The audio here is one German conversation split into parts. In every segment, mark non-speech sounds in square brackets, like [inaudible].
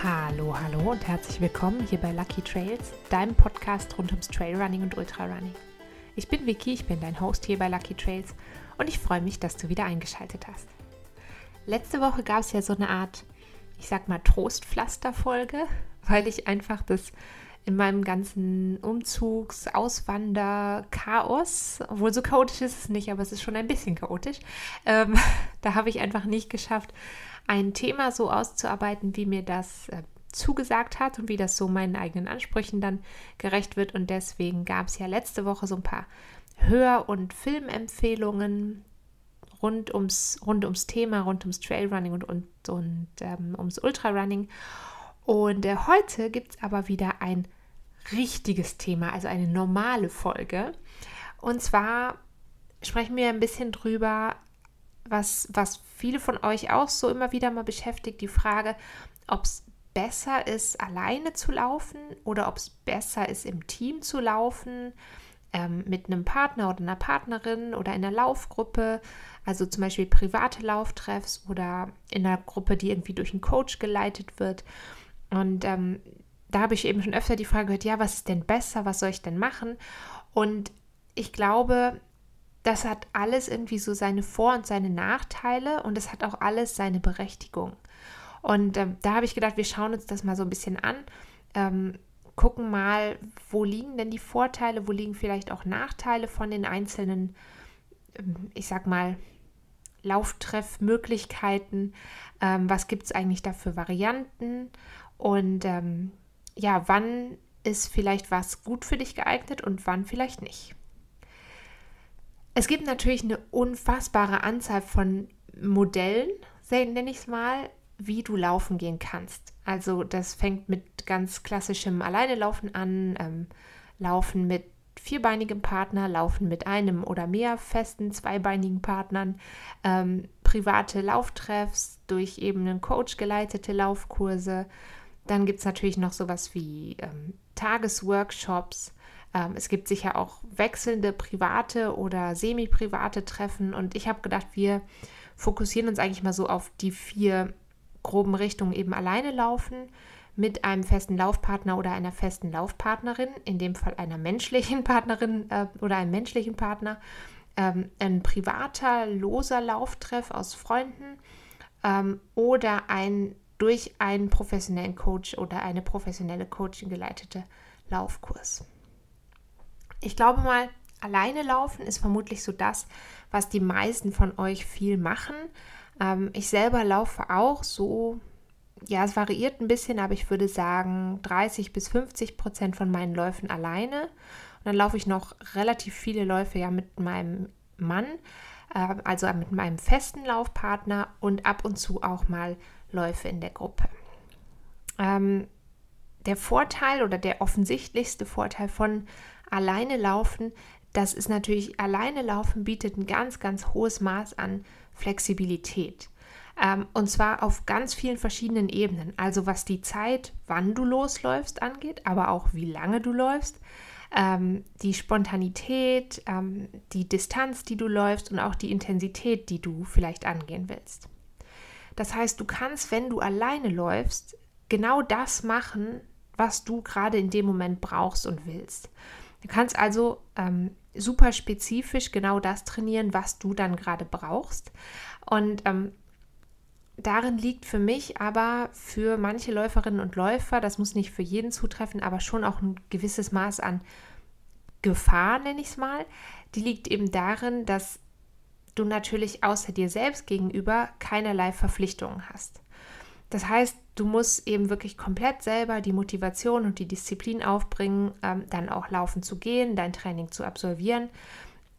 Hallo, hallo und herzlich willkommen hier bei Lucky Trails, deinem Podcast rund ums Trailrunning und Ultrarunning. Ich bin Vicky, ich bin dein Host hier bei Lucky Trails und ich freue mich, dass du wieder eingeschaltet hast. Letzte Woche gab es ja so eine Art, ich sag mal, Trostpflaster-Folge, [laughs] weil ich einfach das in meinem ganzen Umzugs-, Auswander-, Chaos, obwohl so chaotisch ist es nicht, aber es ist schon ein bisschen chaotisch, ähm, [laughs] da habe ich einfach nicht geschafft, ein Thema so auszuarbeiten, wie mir das äh, zugesagt hat und wie das so meinen eigenen Ansprüchen dann gerecht wird. Und deswegen gab es ja letzte Woche so ein paar Hör- und Filmempfehlungen rund ums, rund ums Thema, rund ums Trailrunning und, und, und ähm, ums Ultrarunning. Und äh, heute gibt es aber wieder ein richtiges Thema, also eine normale Folge. Und zwar sprechen wir ein bisschen drüber, was, was viele von euch auch so immer wieder mal beschäftigt, die Frage, ob es besser ist, alleine zu laufen oder ob es besser ist, im Team zu laufen, ähm, mit einem Partner oder einer Partnerin oder in einer Laufgruppe, also zum Beispiel private Lauftreffs oder in einer Gruppe, die irgendwie durch einen Coach geleitet wird. Und ähm, da habe ich eben schon öfter die Frage gehört, ja, was ist denn besser, was soll ich denn machen? Und ich glaube, das hat alles irgendwie so seine Vor- und seine Nachteile und es hat auch alles seine Berechtigung. Und ähm, da habe ich gedacht, wir schauen uns das mal so ein bisschen an, ähm, gucken mal, wo liegen denn die Vorteile, wo liegen vielleicht auch Nachteile von den einzelnen, ähm, ich sag mal, Lauftreffmöglichkeiten, ähm, was gibt es eigentlich da für Varianten und ähm, ja, wann ist vielleicht was gut für dich geeignet und wann vielleicht nicht. Es gibt natürlich eine unfassbare Anzahl von Modellen, nenne ich es mal, wie du laufen gehen kannst. Also das fängt mit ganz klassischem Alleinelaufen an, ähm, Laufen mit vierbeinigem Partner, Laufen mit einem oder mehr festen zweibeinigen Partnern, ähm, private Lauftreffs durch eben einen Coach geleitete Laufkurse. Dann gibt es natürlich noch sowas wie ähm, Tagesworkshops, ähm, es gibt sicher auch wechselnde private oder semi-private Treffen. Und ich habe gedacht, wir fokussieren uns eigentlich mal so auf die vier groben Richtungen eben alleine laufen mit einem festen Laufpartner oder einer festen Laufpartnerin, in dem Fall einer menschlichen [laughs] Partnerin äh, oder einem menschlichen Partner, ähm, ein privater, loser Lauftreff aus Freunden ähm, oder ein durch einen professionellen Coach oder eine professionelle Coaching geleitete Laufkurs. Ich glaube mal, alleine laufen ist vermutlich so das, was die meisten von euch viel machen. Ähm, ich selber laufe auch so, ja, es variiert ein bisschen, aber ich würde sagen 30 bis 50 Prozent von meinen Läufen alleine. Und dann laufe ich noch relativ viele Läufe ja mit meinem Mann, also mit meinem festen Laufpartner und ab und zu auch mal Läufe in der Gruppe. Ähm, der Vorteil oder der offensichtlichste Vorteil von alleine laufen, das ist natürlich, alleine laufen bietet ein ganz, ganz hohes Maß an Flexibilität. Ähm, und zwar auf ganz vielen verschiedenen Ebenen. Also was die Zeit, wann du losläufst, angeht, aber auch wie lange du läufst. Ähm, die Spontanität, ähm, die Distanz, die du läufst und auch die Intensität, die du vielleicht angehen willst. Das heißt, du kannst, wenn du alleine läufst, genau das machen, was du gerade in dem Moment brauchst und willst. Du kannst also ähm, super spezifisch genau das trainieren, was du dann gerade brauchst. Und ähm, darin liegt für mich aber für manche Läuferinnen und Läufer, das muss nicht für jeden zutreffen, aber schon auch ein gewisses Maß an Gefahr, nenne ich es mal. Die liegt eben darin, dass du natürlich außer dir selbst gegenüber keinerlei Verpflichtungen hast. Das heißt, du musst eben wirklich komplett selber die Motivation und die Disziplin aufbringen, ähm, dann auch laufen zu gehen, dein Training zu absolvieren.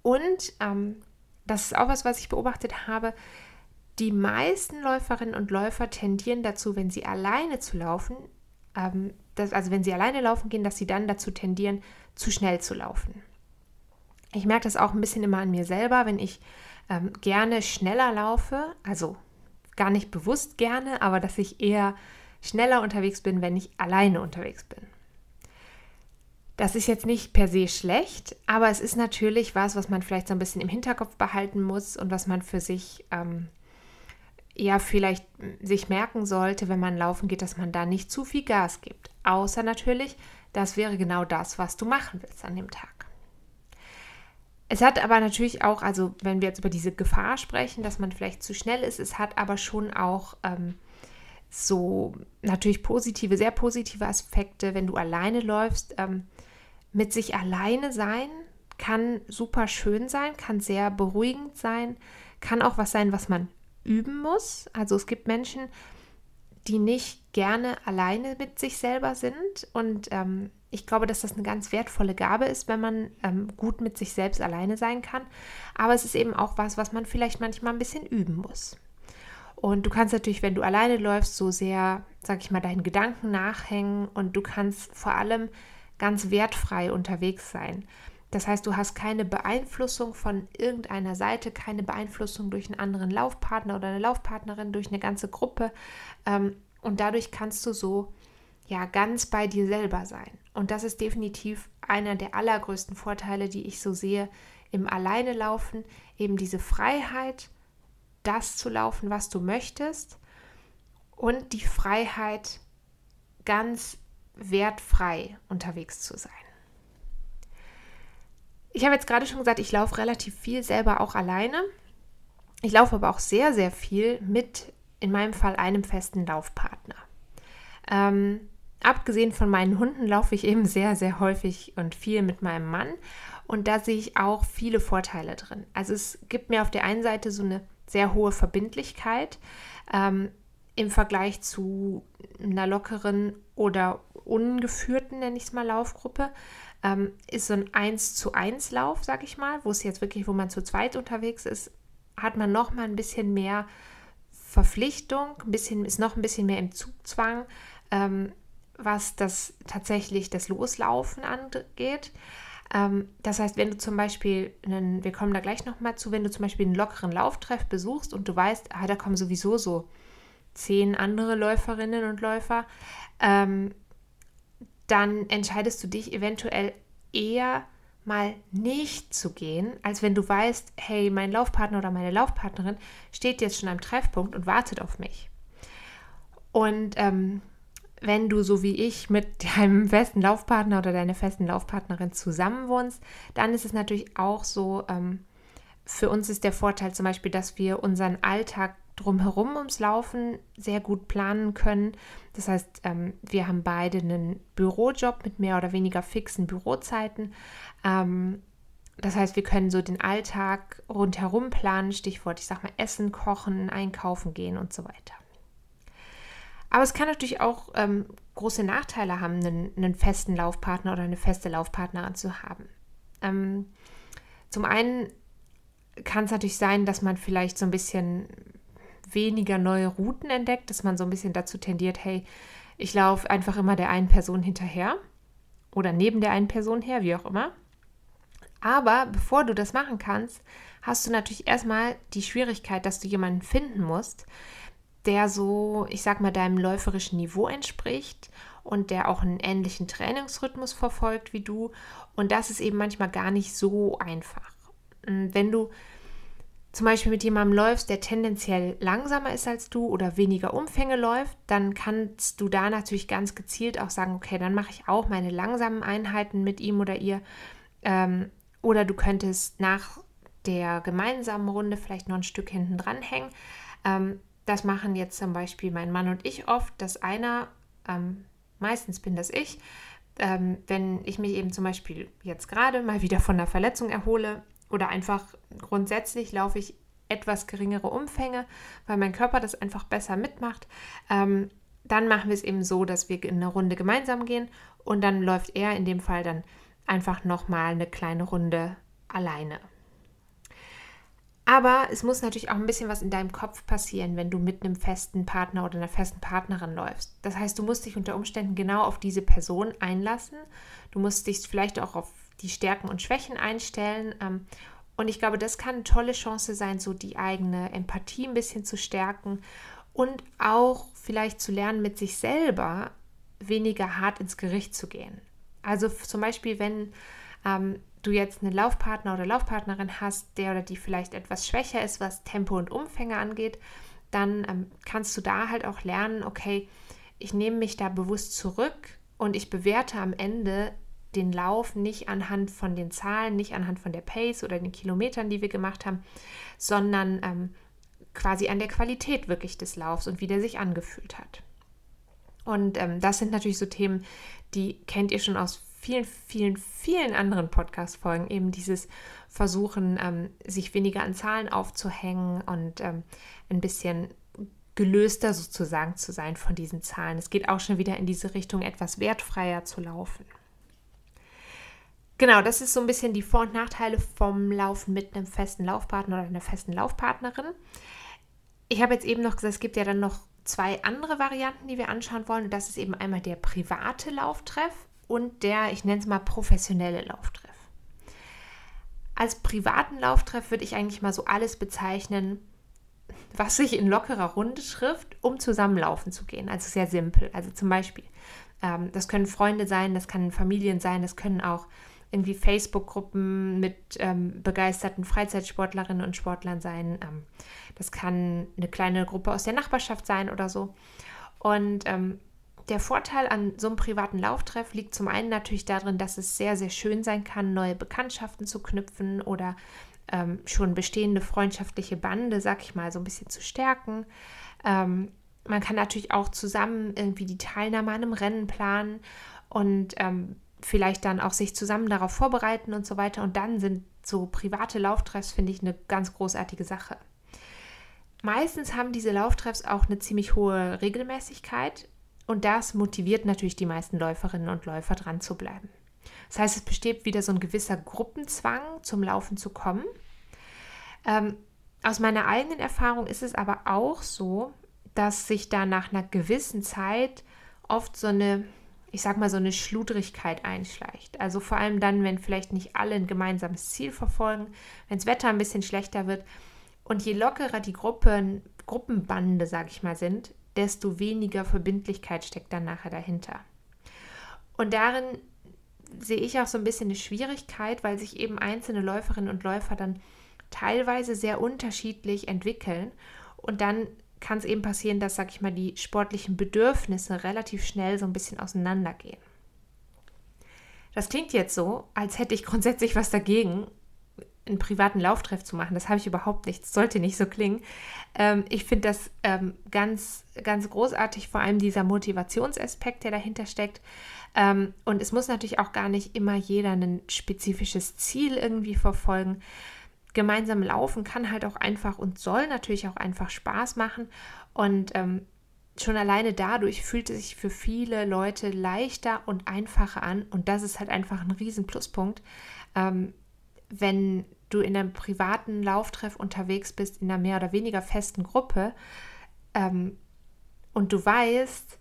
Und ähm, das ist auch was, was ich beobachtet habe. Die meisten Läuferinnen und Läufer tendieren dazu, wenn sie alleine zu laufen, ähm, dass, also wenn sie alleine laufen gehen, dass sie dann dazu tendieren, zu schnell zu laufen. Ich merke das auch ein bisschen immer an mir selber, wenn ich ähm, gerne schneller laufe, also gar nicht bewusst gerne, aber dass ich eher schneller unterwegs bin, wenn ich alleine unterwegs bin. Das ist jetzt nicht per se schlecht, aber es ist natürlich was, was man vielleicht so ein bisschen im Hinterkopf behalten muss und was man für sich ähm, ja vielleicht sich merken sollte, wenn man laufen geht, dass man da nicht zu viel Gas gibt. Außer natürlich, das wäre genau das, was du machen willst an dem Tag. Es hat aber natürlich auch, also wenn wir jetzt über diese Gefahr sprechen, dass man vielleicht zu schnell ist, es hat aber schon auch ähm, so natürlich positive, sehr positive Aspekte, wenn du alleine läufst. Ähm, mit sich alleine sein kann super schön sein, kann sehr beruhigend sein, kann auch was sein, was man üben muss. Also es gibt Menschen, die nicht gerne alleine mit sich selber sind und ähm, ich glaube, dass das eine ganz wertvolle Gabe ist, wenn man ähm, gut mit sich selbst alleine sein kann. Aber es ist eben auch was, was man vielleicht manchmal ein bisschen üben muss. Und du kannst natürlich, wenn du alleine läufst, so sehr, sag ich mal, deinen Gedanken nachhängen und du kannst vor allem ganz wertfrei unterwegs sein. Das heißt, du hast keine Beeinflussung von irgendeiner Seite, keine Beeinflussung durch einen anderen Laufpartner oder eine Laufpartnerin, durch eine ganze Gruppe. Ähm, und dadurch kannst du so ja ganz bei dir selber sein. Und das ist definitiv einer der allergrößten Vorteile, die ich so sehe im Alleine laufen, eben diese Freiheit, das zu laufen, was du möchtest und die Freiheit, ganz wertfrei unterwegs zu sein. Ich habe jetzt gerade schon gesagt, ich laufe relativ viel selber auch alleine. Ich laufe aber auch sehr, sehr viel mit, in meinem Fall, einem festen Laufpartner. Ähm, abgesehen von meinen Hunden laufe ich eben sehr, sehr häufig und viel mit meinem Mann. Und da sehe ich auch viele Vorteile drin. Also es gibt mir auf der einen Seite so eine sehr hohe Verbindlichkeit ähm, im Vergleich zu einer lockeren oder ungeführten, nenne ich es mal, Laufgruppe. Ähm, ist so ein 1 zu 1 Lauf, sag ich mal, wo es jetzt wirklich, wo man zu zweit unterwegs ist, hat man noch mal ein bisschen mehr Verpflichtung, ein bisschen, ist noch ein bisschen mehr im Zugzwang. Ähm, was das tatsächlich das Loslaufen angeht. Ähm, das heißt, wenn du zum Beispiel, einen, wir kommen da gleich nochmal zu, wenn du zum Beispiel einen lockeren Lauftreff besuchst und du weißt, ah, da kommen sowieso so zehn andere Läuferinnen und Läufer, ähm, dann entscheidest du dich eventuell eher mal nicht zu gehen, als wenn du weißt, hey, mein Laufpartner oder meine Laufpartnerin steht jetzt schon am Treffpunkt und wartet auf mich. Und ähm, wenn du so wie ich mit [laughs] deinem festen Laufpartner oder deiner festen Laufpartnerin zusammenwohnst, dann ist es natürlich auch so, ähm, für uns ist der Vorteil zum Beispiel, dass wir unseren Alltag drumherum ums Laufen sehr gut planen können. Das heißt, ähm, wir haben beide einen Bürojob mit mehr oder weniger fixen Bürozeiten. Ähm, das heißt, wir können so den Alltag rundherum planen, Stichwort, ich sag mal, Essen, Kochen, Einkaufen gehen und so weiter. Aber es kann natürlich auch ähm, große Nachteile haben, einen, einen, festen Laufpartner oder eine feste Laufpartnerin zu haben. Ähm, zum einen kann es natürlich sein, dass man vielleicht so ein bisschen weniger neue Routen entdeckt, dass man so ein bisschen dazu tendiert, hey, ich laufe einfach immer der einen Person hinterher oder neben der einen Person her, wie auch immer. Aber bevor du das machen kannst, hast du natürlich erstmal die Schwierigkeit, dass du jemanden finden musst, der so, ich sag mal, deinem läuferischen Niveau entspricht und der auch einen ähnlichen Trainingsrhythmus verfolgt wie du. Und das ist eben manchmal gar nicht so einfach. Wenn du zum Beispiel mit jemandem läufst, der tendenziell langsamer ist als du oder weniger Umfänge läuft, dann kannst du da natürlich ganz gezielt auch sagen, okay, dann mache ich auch meine langsamen Einheiten mit ihm oder ihr. Ähm, oder du könntest nach der gemeinsamen Runde vielleicht noch ein Stück hinten dran hängen. Ähm, das machen jetzt zum Beispiel mein Mann und ich oft, dass einer, ähm, meistens bin das ich, ähm, wenn ich mich eben zum Beispiel jetzt gerade mal wieder von der Verletzung erhole oder einfach grundsätzlich laufe ich etwas geringere Umfänge, weil mein Körper das einfach besser mitmacht, ähm, dann machen wir es eben so, dass wir in eine Runde gemeinsam gehen und dann läuft er in dem Fall dann einfach nochmal eine kleine Runde alleine. Aber es muss natürlich auch ein bisschen was in deinem Kopf passieren, wenn du mit einem festen Partner oder einer festen Partnerin läufst. Das heißt, du musst dich unter Umständen genau auf diese Person einlassen. Du musst dich vielleicht auch auf die Stärken und Schwächen einstellen. Ähm, und ich glaube, das kann eine tolle Chance sein, so die eigene Empathie ein bisschen zu stärken und auch vielleicht zu lernen, mit sich selber weniger hart ins Gericht zu gehen. Also zum Beispiel, wenn ähm, du jetzt einen Laufpartner oder Laufpartnerin hast, der oder die vielleicht etwas schwächer ist, was Tempo und Umfänge angeht, dann ähm, kannst du da halt auch lernen, okay, ich nehme mich da bewusst zurück und ich bewerte am Ende den Lauf nicht anhand von den Zahlen, nicht anhand von der Pace oder den Kilometern, die wir gemacht haben, sondern ähm, quasi an der Qualität wirklich des Laufs und wie der sich angefühlt hat. Und ähm, das sind natürlich so Themen, die kennt ihr schon aus vielen, vielen, vielen anderen Podcast-Folgen. Eben dieses Versuchen, ähm, sich weniger an Zahlen aufzuhängen und ähm, ein bisschen gelöster sozusagen zu sein von diesen Zahlen. Es geht auch schon wieder in diese Richtung, etwas wertfreier zu laufen. Genau, das ist so ein bisschen die Vor- und Nachteile vom Laufen mit einem festen Laufpartner oder einer festen Laufpartnerin. Ich habe jetzt eben noch gesagt, es gibt ja dann noch zwei andere Varianten, die wir anschauen wollen. Und das ist eben einmal der private Lauftreff und der, ich nenne es mal, professionelle Lauftreff. Als privaten Lauftreff würde ich eigentlich mal so alles bezeichnen, was sich in lockerer Runde trifft, um zusammenlaufen zu gehen. Also sehr simpel. Also zum Beispiel, ähm, das können Freunde sein, das können Familien sein, das können auch irgendwie Facebook-Gruppen mit ähm, begeisterten Freizeitsportlerinnen und Sportlern sein. Ähm, das kann eine kleine Gruppe aus der Nachbarschaft sein oder so. Und ähm, der Vorteil an so einem privaten Lauftreff liegt zum einen natürlich darin, dass es sehr, sehr schön sein kann, neue Bekanntschaften zu knüpfen oder ähm, schon bestehende freundschaftliche Bande, sag ich mal, so ein bisschen zu stärken. Ähm, man kann natürlich auch zusammen irgendwie die Teilnahme an einem Rennen planen und ähm, vielleicht dann auch sich zusammen darauf vorbereiten und so weiter. Und dann sind so private Lauftreffs, finde ich, eine ganz großartige Sache. Meistens haben diese Lauftreffs auch eine ziemlich hohe Regelmäßigkeit und das motiviert natürlich die meisten Läuferinnen und Läufer dran zu bleiben. Das heißt, es besteht wieder so ein gewisser Gruppenzwang, zum Laufen zu kommen. Ähm, aus meiner eigenen Erfahrung ist es aber auch so, dass sich da nach einer gewissen Zeit oft so eine ich sag mal, so eine Schludrigkeit einschleicht. Also vor allem dann, wenn vielleicht nicht alle ein gemeinsames Ziel verfolgen, wenn das Wetter ein bisschen schlechter wird. Und je lockerer die Gruppen, Gruppenbande, sag ich mal, sind, desto weniger Verbindlichkeit steckt dann nachher dahinter. Und darin sehe ich auch so ein bisschen eine Schwierigkeit, weil sich eben einzelne Läuferinnen und Läufer dann teilweise sehr unterschiedlich entwickeln und dann kann es eben passieren, dass, sag ich mal, die sportlichen Bedürfnisse relativ schnell so ein bisschen auseinandergehen. Das klingt jetzt so, als hätte ich [laughs] grundsätzlich was dagegen, einen privaten Lauftreff zu machen. Das habe ich überhaupt nicht. Das sollte nicht so klingen. Ähm, ich finde das ähm, ganz, ganz großartig, vor allem dieser Motivationsaspekt, der dahinter steckt. Ähm, und es muss natürlich auch gar nicht immer jeder ein spezifisches Ziel irgendwie verfolgen gemeinsam laufen kann halt auch einfach und soll natürlich auch einfach Spaß machen. Und ähm, schon alleine dadurch fühlt es sich für viele Leute leichter und einfacher an. Und das ist halt einfach ein riesen Pluspunkt, ähm, wenn du in einem privaten Lauftreff unterwegs bist, in einer mehr oder weniger festen Gruppe ähm, und du weißt,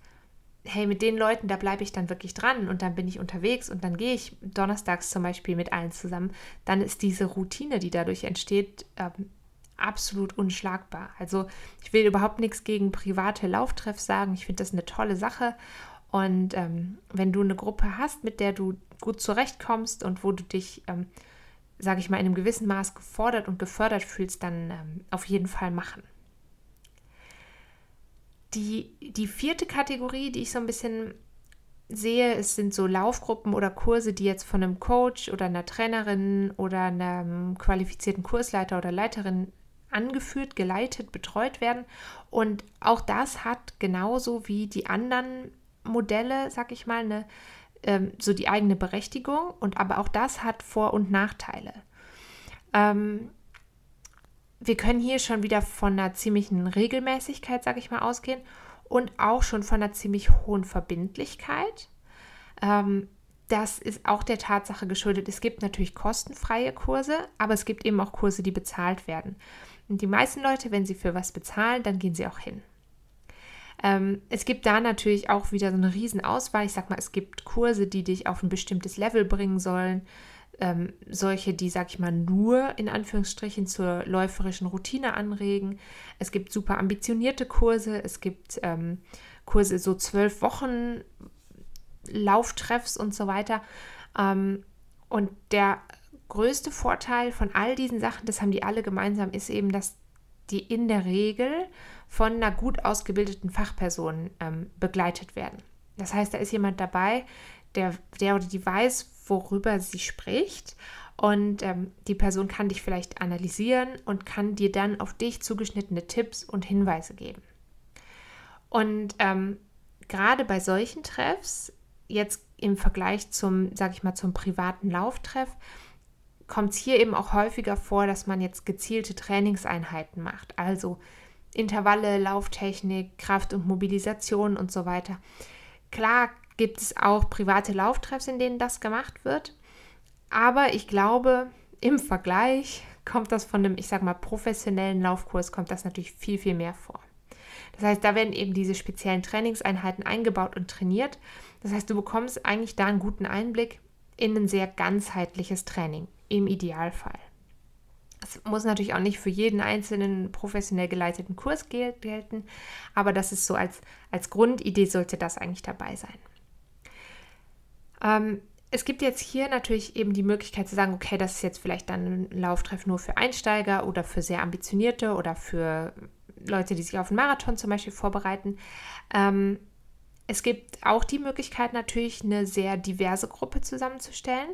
hey, mit den Leuten, da bleibe ich dann wirklich dran und dann bin ich unterwegs und dann gehe ich donnerstags zum Beispiel mit allen zusammen, dann ist diese Routine, die dadurch entsteht, ähm, absolut unschlagbar. Also ich will überhaupt nichts gegen private Lauftreffs sagen. Ich finde das eine tolle Sache. Und ähm, wenn du eine Gruppe hast, mit der du gut zurechtkommst und wo du dich, ähm, sage ich mal, in einem gewissen Maß gefordert und gefördert fühlst, dann ähm, auf jeden Fall machen. Die, die vierte Kategorie, die ich so ein bisschen sehe, es sind so Laufgruppen oder Kurse, die jetzt von einem Coach oder einer Trainerin oder einem qualifizierten Kursleiter oder Leiterin angeführt, geleitet, betreut werden. Und auch das hat genauso wie die anderen Modelle, sag ich mal, eine, ähm, so die eigene Berechtigung. Und aber auch das hat Vor- und Nachteile. Ähm, wir können hier schon wieder von einer ziemlichen Regelmäßigkeit, sage ich mal, ausgehen und auch schon von einer ziemlich hohen Verbindlichkeit. Ähm, das ist auch der Tatsache geschuldet, es gibt natürlich kostenfreie Kurse, aber es gibt eben auch Kurse, die bezahlt werden. Und die meisten Leute, wenn sie für was bezahlen, dann gehen sie auch hin. Ähm, es gibt da natürlich auch wieder so eine Riesenauswahl. Ich sag mal, es gibt Kurse, die dich auf ein bestimmtes Level bringen sollen ähm, solche, die, sag ich mal, nur in Anführungsstrichen zur läuferischen Routine anregen. Es gibt super ambitionierte Kurse, es gibt ähm, Kurse, so zwölf Wochen Lauftreffs und so weiter. Ähm, und der größte Vorteil von all diesen Sachen, das haben die alle gemeinsam, ist eben, dass die in der Regel von einer gut ausgebildeten Fachperson ähm, begleitet werden. Das heißt, da ist jemand dabei, der, der oder die weiß, worüber sie spricht. Und ähm, die Person kann dich vielleicht analysieren und kann dir dann auf dich zugeschnittene Tipps und Hinweise geben. Und ähm, gerade bei solchen Treffs, jetzt im Vergleich zum, sag ich mal, zum privaten Lauftreff, kommt es hier eben auch häufiger vor, dass man jetzt gezielte Trainingseinheiten macht. Also Intervalle, Lauftechnik, Kraft und Mobilisation und so weiter. Klar gibt es auch private Lauftreffs, in denen das gemacht wird. Aber ich glaube, im Vergleich kommt das von einem, ich sag mal, professionellen Laufkurs, kommt das natürlich viel, viel mehr vor. Das heißt, da werden eben diese speziellen Trainingseinheiten eingebaut und trainiert. Das heißt, du bekommst eigentlich da einen guten Einblick in ein sehr ganzheitliches Training, im Idealfall. Das muss natürlich auch nicht für jeden einzelnen professionell geleiteten Kurs gelten, aber das ist so als, als Grundidee sollte das eigentlich dabei sein. Ähm, es gibt jetzt hier natürlich eben die Möglichkeit zu sagen, okay, das ist jetzt vielleicht dann ein Lauftreff nur für Einsteiger oder für sehr ambitionierte oder für Leute, die sich auf einen Marathon zum Beispiel vorbereiten. Ähm, es gibt auch die Möglichkeit natürlich, eine sehr diverse Gruppe zusammenzustellen.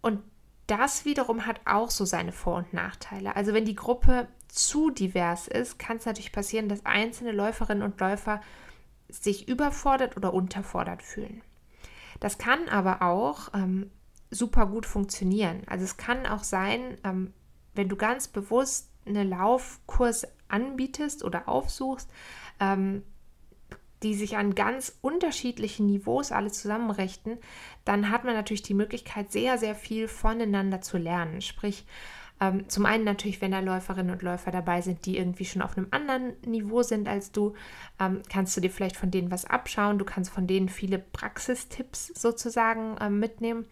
Und das wiederum hat auch so seine Vor- und Nachteile. Also wenn die Gruppe zu divers ist, kann es natürlich passieren, dass einzelne Läuferinnen und Läufer sich überfordert oder unterfordert fühlen. Das kann aber auch ähm, super gut funktionieren. Also es kann auch sein, ähm, wenn du ganz bewusst einen Laufkurs anbietest oder aufsuchst, ähm, die sich an ganz unterschiedlichen Niveaus alle zusammenrichten, dann hat man natürlich die Möglichkeit, sehr, sehr viel voneinander zu lernen. Sprich, ähm, zum einen natürlich, wenn da Läuferinnen und Läufer dabei sind, die irgendwie schon auf einem anderen Niveau sind als du, ähm, kannst du dir vielleicht von denen was abschauen. Du kannst von denen viele Praxistipps sozusagen ähm, mitnehmen.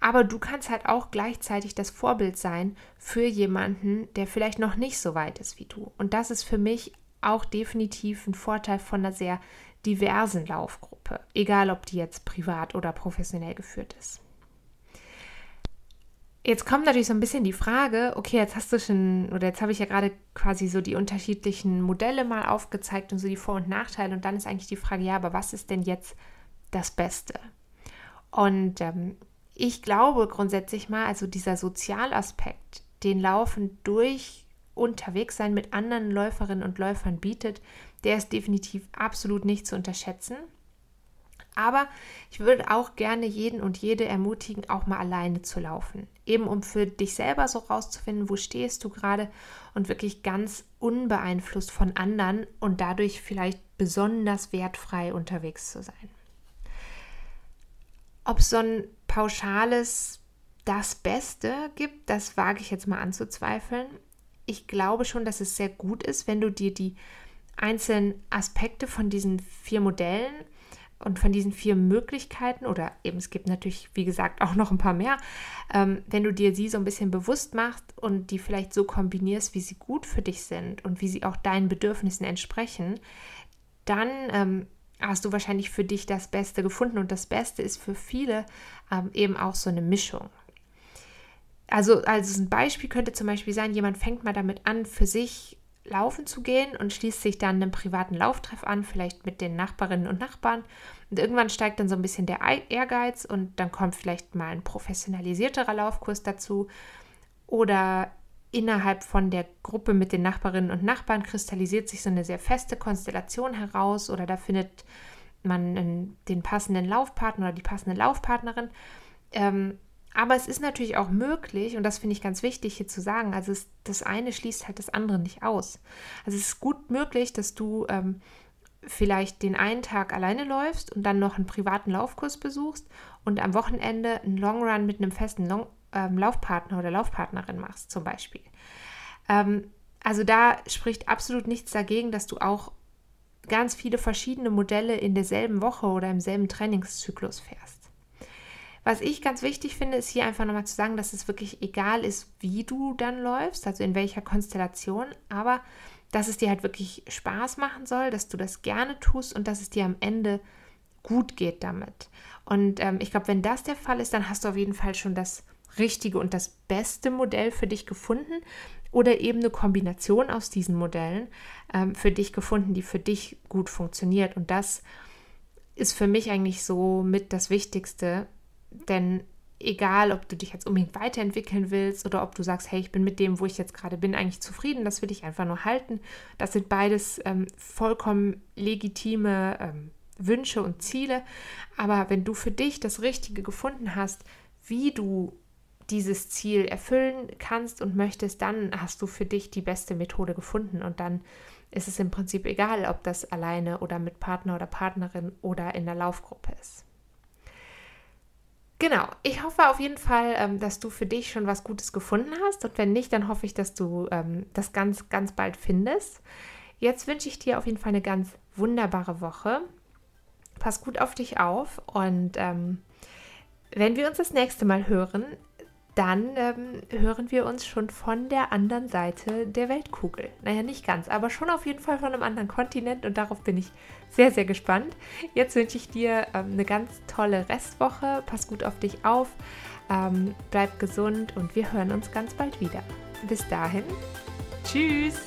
Aber du kannst halt auch gleichzeitig das Vorbild sein für jemanden, der vielleicht noch nicht so weit ist wie du. Und das ist für mich auch definitiv ein Vorteil von einer sehr diversen Laufgruppe, egal ob die jetzt privat oder professionell geführt ist. Jetzt kommt natürlich so ein bisschen die Frage, okay, jetzt hast du schon, oder jetzt habe ich ja gerade quasi so die unterschiedlichen Modelle mal aufgezeigt und so die Vor- und Nachteile. Und dann ist eigentlich die Frage, ja, aber was ist denn jetzt das Beste? Und ähm, ich glaube grundsätzlich mal, also dieser Sozialaspekt, den Laufen durch unterwegs sein mit anderen Läuferinnen und Läufern bietet, der ist definitiv absolut nicht zu unterschätzen. Aber ich würde auch gerne jeden und jede ermutigen, auch mal alleine zu laufen. Eben um für dich selber so rauszufinden, wo stehst du gerade und wirklich ganz unbeeinflusst von anderen und dadurch vielleicht besonders wertfrei unterwegs zu sein. Ob so ein pauschales das Beste gibt, das wage ich jetzt mal anzuzweifeln. Ich glaube schon, dass es sehr gut ist, wenn du dir die einzelnen Aspekte von diesen vier Modellen und von diesen vier Möglichkeiten, oder eben es gibt natürlich, wie gesagt, [laughs] auch noch ein paar mehr, ähm, wenn du dir sie so ein bisschen bewusst machst und die vielleicht so kombinierst, wie sie gut für dich sind und wie sie auch deinen Bedürfnissen entsprechen, dann ähm, hast du wahrscheinlich für dich das Beste gefunden. Und das Beste ist für viele ähm, eben auch so eine Mischung. Also, also ein Beispiel könnte zum Beispiel sein, jemand fängt mal damit an, für sich laufen zu gehen und schließt sich dann einem privaten Lauftreff an, vielleicht mit den Nachbarinnen und Nachbarn. Und irgendwann steigt dann so ein bisschen der Ehrgeiz und dann kommt vielleicht mal ein professionalisierterer Laufkurs dazu. Oder innerhalb von der Gruppe mit den Nachbarinnen und Nachbarn kristallisiert sich so eine sehr feste Konstellation heraus oder da findet man den passenden Laufpartner oder die passende Laufpartnerin. Ähm, aber es ist natürlich auch möglich, und das finde ich ganz wichtig hier zu sagen, also es, das eine schließt halt das andere nicht aus. Also es ist gut möglich, dass du ähm, vielleicht den einen Tag alleine läufst und dann noch einen privaten Laufkurs besuchst und am Wochenende einen Long Run mit einem festen Long, ähm, Laufpartner oder Laufpartnerin machst, zum Beispiel. Ähm, also da spricht absolut nichts dagegen, dass du auch ganz viele verschiedene Modelle in derselben Woche oder im selben Trainingszyklus fährst. Was ich ganz wichtig finde, ist hier einfach nochmal zu sagen, dass es wirklich egal ist, wie du dann läufst, also in welcher Konstellation, aber dass es dir halt wirklich Spaß machen soll, dass du das gerne tust und dass es dir am Ende gut geht damit. Und ähm, ich glaube, wenn das der Fall ist, dann hast du auf jeden Fall schon das richtige und das beste Modell für dich gefunden. oder eben eine Kombination aus diesen Modellen ähm, für dich gefunden, die für dich gut funktioniert. Und das ist für mich eigentlich so mit das Wichtigste, denn egal, ob du dich jetzt unbedingt weiterentwickeln willst oder ob du sagst, hey, ich bin mit dem, wo ich jetzt gerade bin, eigentlich zufrieden, das will ich einfach nur halten. Das sind beides ähm, vollkommen legitime ähm, Wünsche und Ziele. Aber wenn du für dich das Richtige gefunden hast, wie du dieses Ziel erfüllen kannst und möchtest, dann hast du für dich die beste Methode gefunden und dann ist es im Prinzip egal, ob das alleine oder mit Partner oder Partnerin oder in der Laufgruppe ist. Genau, ich hoffe auf jeden Fall, ähm, dass du für dich schon was Gutes gefunden hast und wenn nicht, dann hoffe ich, dass du ähm, das ganz, ganz bald findest. Jetzt wünsche ich dir auf jeden Fall eine ganz wunderbare Woche. Pass gut auf dich auf und ähm, wenn wir uns das nächste Mal hören, dann ähm, hören wir uns schon von der anderen Seite der Weltkugel. Naja, nicht ganz, aber schon auf jeden Fall von einem anderen Kontinent und darauf bin ich sehr, sehr gespannt. Jetzt wünsche ich dir ähm, eine ganz tolle Restwoche. Pass gut auf dich auf, ähm, bleib gesund und wir hören uns ganz bald wieder. Bis dahin, tschüss!